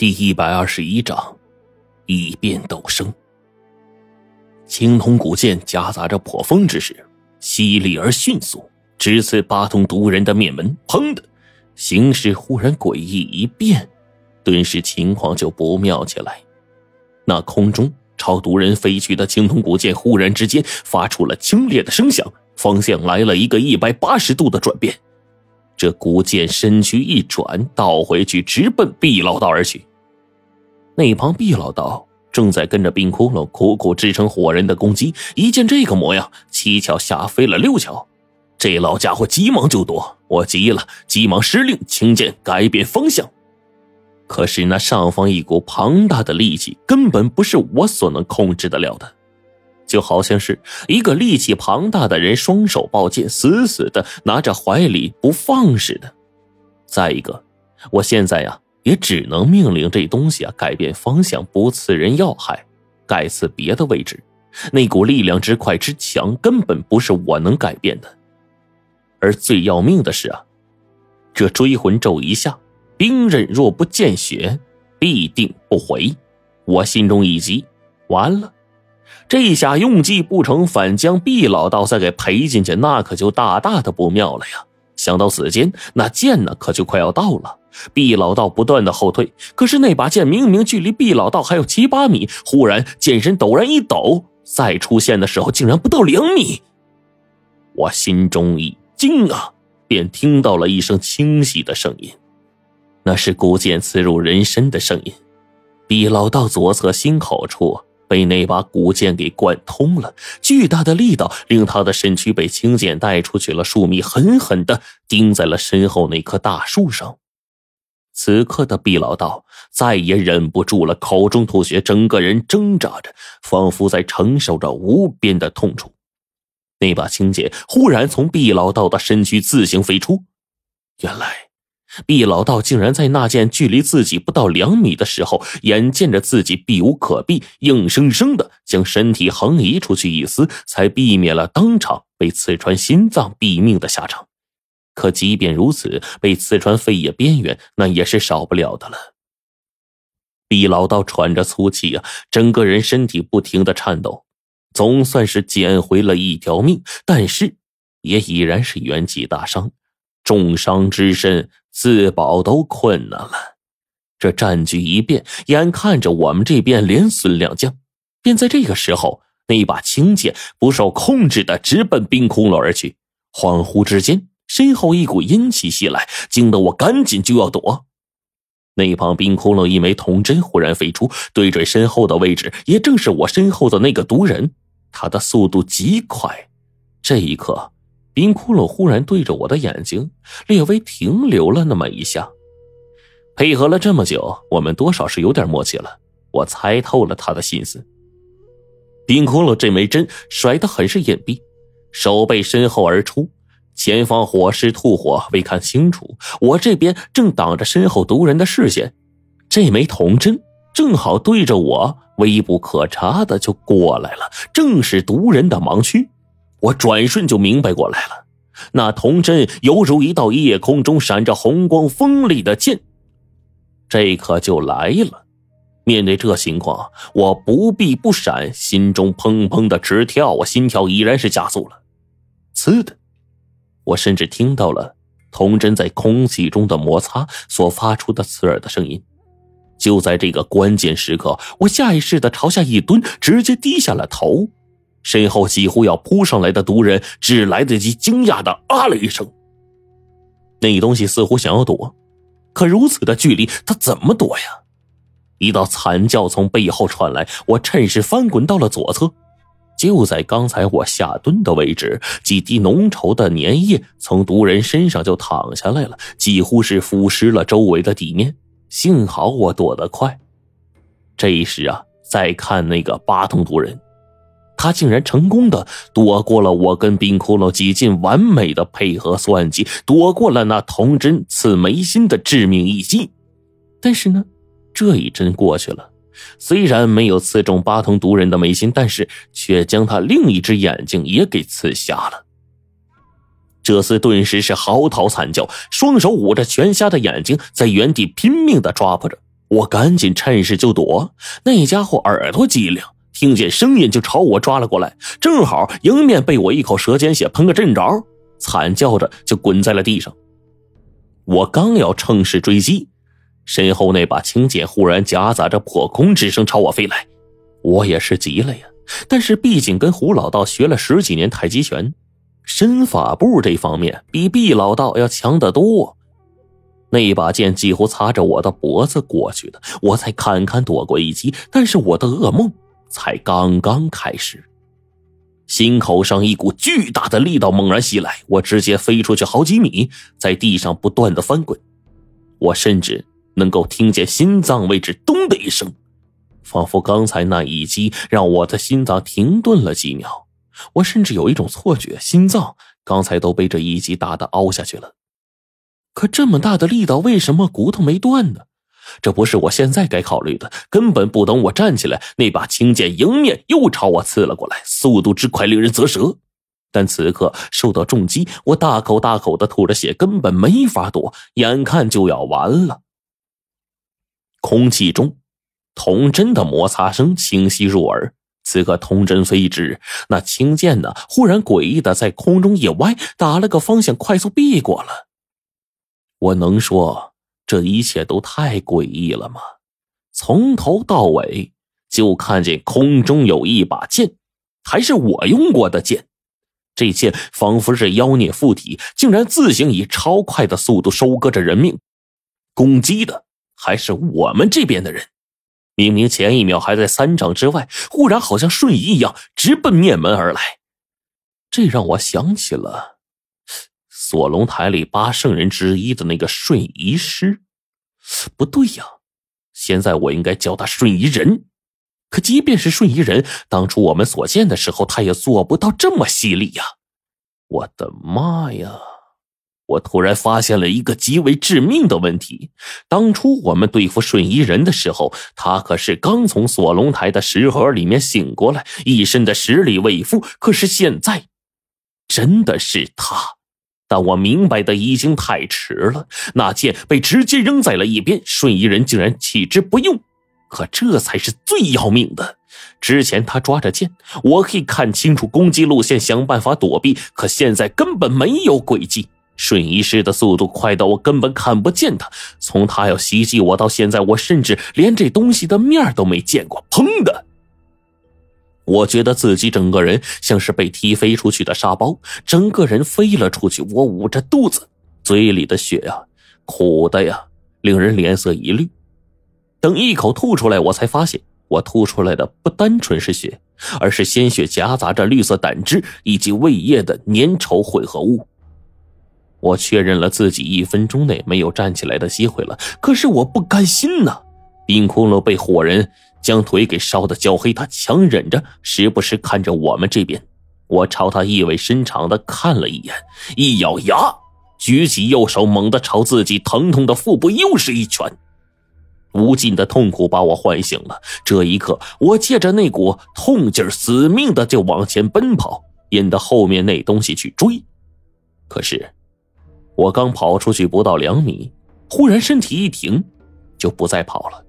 第一百二十一章，异变陡升。青铜古剑夹杂着破风之势，犀利而迅速，直刺八通毒人的面门。砰的，形势忽然诡异一变，顿时情况就不妙起来。那空中朝毒人飞去的青铜古剑，忽然之间发出了清冽的声响，方向来了一个一百八十度的转变。这古剑身躯一转，倒回去，直奔毕老道而去。那旁毕老道正在跟着冰窟窿苦苦支撑火人的攻击，一见这个模样，七巧吓飞了六巧。这老家伙急忙就躲，我急了，急忙施令轻剑改变方向。可是那上方一股庞大的力气，根本不是我所能控制得了的，就好像是一个力气庞大的人双手抱剑，死死的拿着怀里不放似的。再一个，我现在呀。也只能命令这东西啊改变方向，不刺人要害，改刺别的位置。那股力量之快之强，根本不是我能改变的。而最要命的是啊，这追魂咒一下，兵刃若不见血，必定不回。我心中一急，完了，这下用计不成，反将毕老道再给赔进去，那可就大大的不妙了呀。想到此间，那剑呢，可就快要到了。毕老道不断的后退，可是那把剑明明距离毕老道还有七八米，忽然剑身陡然一抖，再出现的时候竟然不到两米。我心中一惊啊，便听到了一声清晰的声音，那是古剑刺入人身的声音。毕老道左侧心口处被那把古剑给贯通了，巨大的力道令他的身躯被青剑带出去了数米，狠狠的钉在了身后那棵大树上。此刻的毕老道再也忍不住了，口中吐血，整个人挣扎着，仿佛在承受着无边的痛楚。那把青剑忽然从毕老道的身躯自行飞出，原来毕老道竟然在那件距离自己不到两米的时候，眼见着自己避无可避，硬生生的将身体横移出去一丝，才避免了当场被刺穿心脏毙命的下场。可即便如此，被刺穿肺叶边缘，那也是少不了的了。毕老道喘着粗气啊，整个人身体不停的颤抖，总算是捡回了一条命，但是也已然是元气大伤，重伤之身自保都困难了。这战局一变，眼看着我们这边连损两将，便在这个时候，那把青剑不受控制的直奔冰窟窿而去，恍惚之间。身后一股阴气袭来，惊得我赶紧就要躲。那旁冰窟窿一枚铜针忽然飞出，对准身后的位置，也正是我身后的那个毒人。他的速度极快。这一刻，冰窟窿忽然对着我的眼睛略微停留了那么一下。配合了这么久，我们多少是有点默契了。我猜透了他的心思。冰窟窿这枚针甩得很是隐蔽，手背身后而出。前方火势吐火，未看清楚。我这边正挡着身后毒人的视线，这枚铜针正好对着我，微不可察的就过来了，正是毒人的盲区。我转瞬就明白过来了，那铜针犹如一道夜空中闪着红光锋利的剑，这可就来了。面对这情况，我不避不闪，心中砰砰的直跳，我心跳已然是加速了。呲的。我甚至听到了铜针在空气中的摩擦所发出的刺耳的声音。就在这个关键时刻，我下意识的朝下一蹲，直接低下了头。身后几乎要扑上来的毒人只来得及惊讶的啊了一声。那东西似乎想要躲，可如此的距离，他怎么躲呀？一道惨叫从背后传来，我趁势翻滚到了左侧。就在刚才我下蹲的位置，几滴浓稠的粘液从毒人身上就淌下来了，几乎是腐蚀了周围的地面。幸好我躲得快。这一时啊，再看那个八通毒人，他竟然成功的躲过了我跟冰窟窿几近完美的配合算计，躲过了那铜针刺眉心的致命一击。但是呢，这一针过去了。虽然没有刺中八通毒人的眉心，但是却将他另一只眼睛也给刺瞎了。这厮顿时是嚎啕惨叫，双手捂着全瞎的眼睛，在原地拼命的抓捕着。我赶紧趁势就躲。那家伙耳朵机灵，听见声音就朝我抓了过来，正好迎面被我一口舌尖血喷个正着，惨叫着就滚在了地上。我刚要乘势追击，身后那把青剑忽然夹杂着破空之声朝我飞来，我也是急了呀。但是毕竟跟胡老道学了十几年太极拳。身法步这方面比毕老道要强得多，那把剑几乎擦着我的脖子过去的，我才堪堪躲过一击。但是我的噩梦才刚刚开始，心口上一股巨大的力道猛然袭来，我直接飞出去好几米，在地上不断的翻滚，我甚至能够听见心脏位置咚的一声，仿佛刚才那一击让我的心脏停顿了几秒。我甚至有一种错觉，心脏刚才都被这一击打的凹下去了。可这么大的力道，为什么骨头没断呢？这不是我现在该考虑的。根本不等我站起来，那把青剑迎面又朝我刺了过来，速度之快令人啧舌。但此刻受到重击，我大口大口的吐着血，根本没法躲，眼看就要完了。空气中，铜针的摩擦声清晰入耳。此刻铜针飞至，那青剑呢？忽然诡异的在空中一歪，打了个方向，快速避过了。我能说这一切都太诡异了吗？从头到尾就看见空中有一把剑，还是我用过的剑。这剑仿佛是妖孽附体，竟然自行以超快的速度收割着人命，攻击的还是我们这边的人。明明前一秒还在三丈之外，忽然好像瞬移一样，直奔面门而来。这让我想起了锁龙台里八圣人之一的那个瞬移师。不对呀，现在我应该叫他瞬移人。可即便是瞬移人，当初我们所见的时候，他也做不到这么犀利呀！我的妈呀！我突然发现了一个极为致命的问题：当初我们对付瞬移人的时候，他可是刚从锁龙台的石盒里面醒过来，一身的实力未复。可是现在，真的是他，但我明白的已经太迟了。那剑被直接扔在了一边，瞬移人竟然弃之不用。可这才是最要命的。之前他抓着剑，我可以看清楚攻击路线，想办法躲避。可现在根本没有轨迹。瞬移师的速度快到我根本看不见他。从他要袭击我到现在，我甚至连这东西的面都没见过。砰的，我觉得自己整个人像是被踢飞出去的沙包，整个人飞了出去。我捂着肚子，嘴里的血呀，苦的呀，令人脸色一绿。等一口吐出来，我才发现，我吐出来的不单纯是血，而是鲜血夹杂着绿色胆汁以及胃液的粘稠混合物。我确认了自己一分钟内没有站起来的机会了，可是我不甘心呐！冰窟窿被火人将腿给烧得焦黑，他强忍着，时不时看着我们这边。我朝他意味深长的看了一眼，一咬牙，举起右手，猛地朝自己疼痛的腹部又是一拳。无尽的痛苦把我唤醒了，这一刻，我借着那股痛劲死命的就往前奔跑，引得后面那东西去追。可是。我刚跑出去不到两米，忽然身体一停，就不再跑了。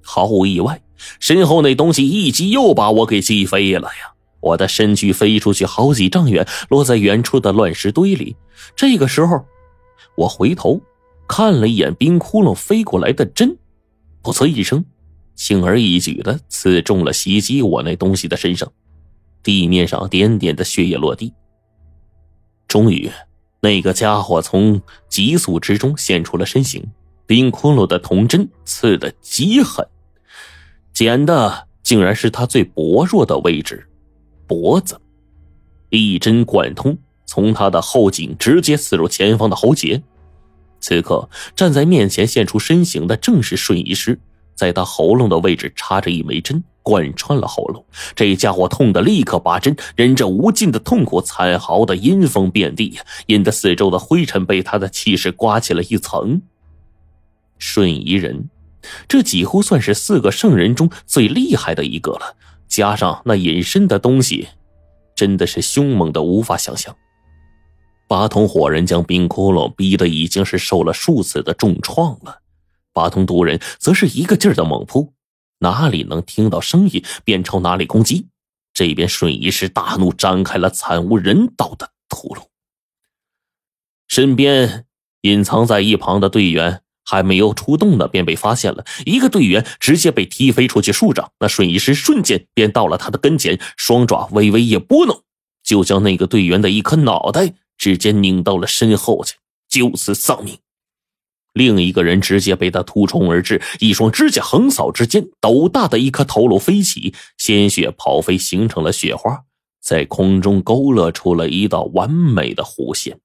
毫无意外，身后那东西一击又把我给击飞了呀！我的身躯飞出去好几丈远，落在远处的乱石堆里。这个时候，我回头看了一眼冰窟窿飞过来的针，噗呲一声，轻而易举的刺中了袭击我那东西的身上，地面上点点的血液落地。终于。那个家伙从急速之中现出了身形，冰窟窿的铜针刺得极狠，剪的竟然是他最薄弱的位置——脖子，一针贯通，从他的后颈直接刺入前方的喉结。此刻站在面前现出身形的正是顺仪师，在他喉咙的位置插着一枚针。贯穿了喉咙，这家伙痛得立刻拔针，忍着无尽的痛苦，惨嚎的阴风遍地，引得四周的灰尘被他的气势刮起了一层。瞬移人，这几乎算是四个圣人中最厉害的一个了，加上那隐身的东西，真的是凶猛的无法想象。八通火人将冰窟窿逼得已经是受了数次的重创了。八通毒人则是一个劲儿的猛扑，哪里能听到声音便朝哪里攻击。这边瞬移师大怒，展开了惨无人道的屠戮。身边隐藏在一旁的队员还没有出动呢，便被发现了。一个队员直接被踢飞出去数丈，那瞬移师瞬间便到了他的跟前，双爪微微一拨弄，就将那个队员的一颗脑袋直接拧到了身后去，就此丧命。另一个人直接被他突冲而至，一双指甲横扫之间，斗大的一颗头颅飞起，鲜血跑飞，形成了雪花，在空中勾勒出了一道完美的弧线。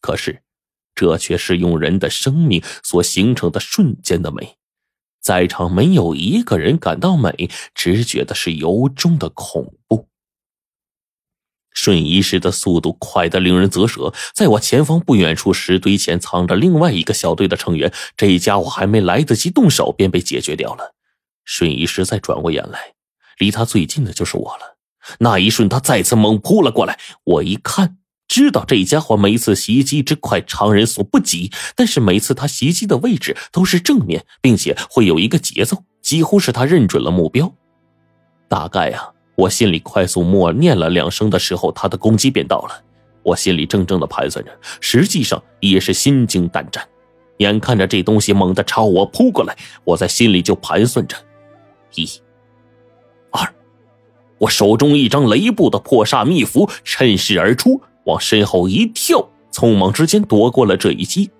可是，这却是用人的生命所形成的瞬间的美，在场没有一个人感到美，只觉得是由衷的恐怖。瞬移时的速度快得令人啧舌，在我前方不远处石堆前藏着另外一个小队的成员，这家伙还没来得及动手便被解决掉了。瞬移时再转过眼来，离他最近的就是我了。那一瞬，他再次猛扑了过来。我一看，知道这家伙每一次袭击之快，常人所不及。但是每次他袭击的位置都是正面，并且会有一个节奏，几乎是他认准了目标。大概啊。我心里快速默念了两声的时候，他的攻击便到了。我心里怔怔的盘算着，实际上也是心惊胆战。眼看着这东西猛地朝我扑过来，我在心里就盘算着：一、二，我手中一张雷布的破煞秘符趁势而出，往身后一跳，匆忙之间躲过了这一击，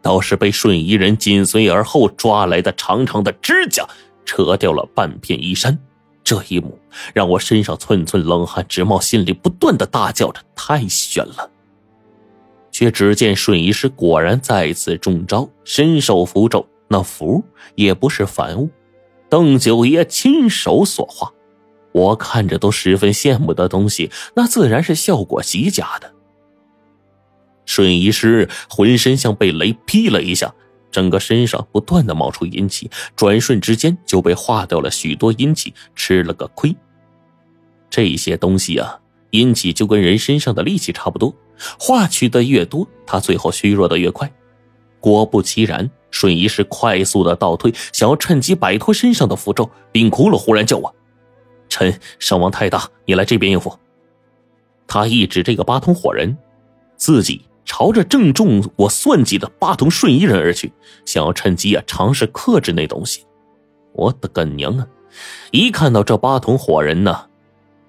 倒是被瞬移人紧随而后抓来的长长的指甲扯掉了半片衣衫。这一幕让我身上寸寸冷汗直冒，心里不断的大叫着：“太悬了！”却只见瞬移师果然再次中招，身受符咒，那符也不是凡物，邓九爷亲手所画，我看着都十分羡慕的东西，那自然是效果极佳的。瞬移师浑身像被雷劈了一下。整个身上不断的冒出阴气，转瞬之间就被化掉了许多阴气，吃了个亏。这些东西啊，阴气就跟人身上的力气差不多，化去的越多，他最后虚弱的越快。果不其然，瞬移时快速的倒退，想要趁机摆脱身上的符咒。冰窟窿忽然叫我：“臣伤亡太大，你来这边应付。”他一指这个八通火人，自己。朝着正中我算计的八通瞬移人而去，想要趁机啊尝试克制那东西。我的个娘啊！一看到这八通火人呢，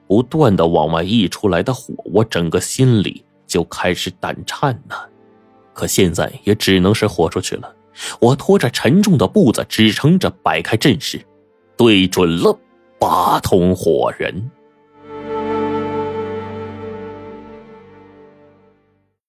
不断的往外溢出来的火，我整个心里就开始胆颤呐。可现在也只能是豁出去了。我拖着沉重的步子，支撑着摆开阵势，对准了八通火人。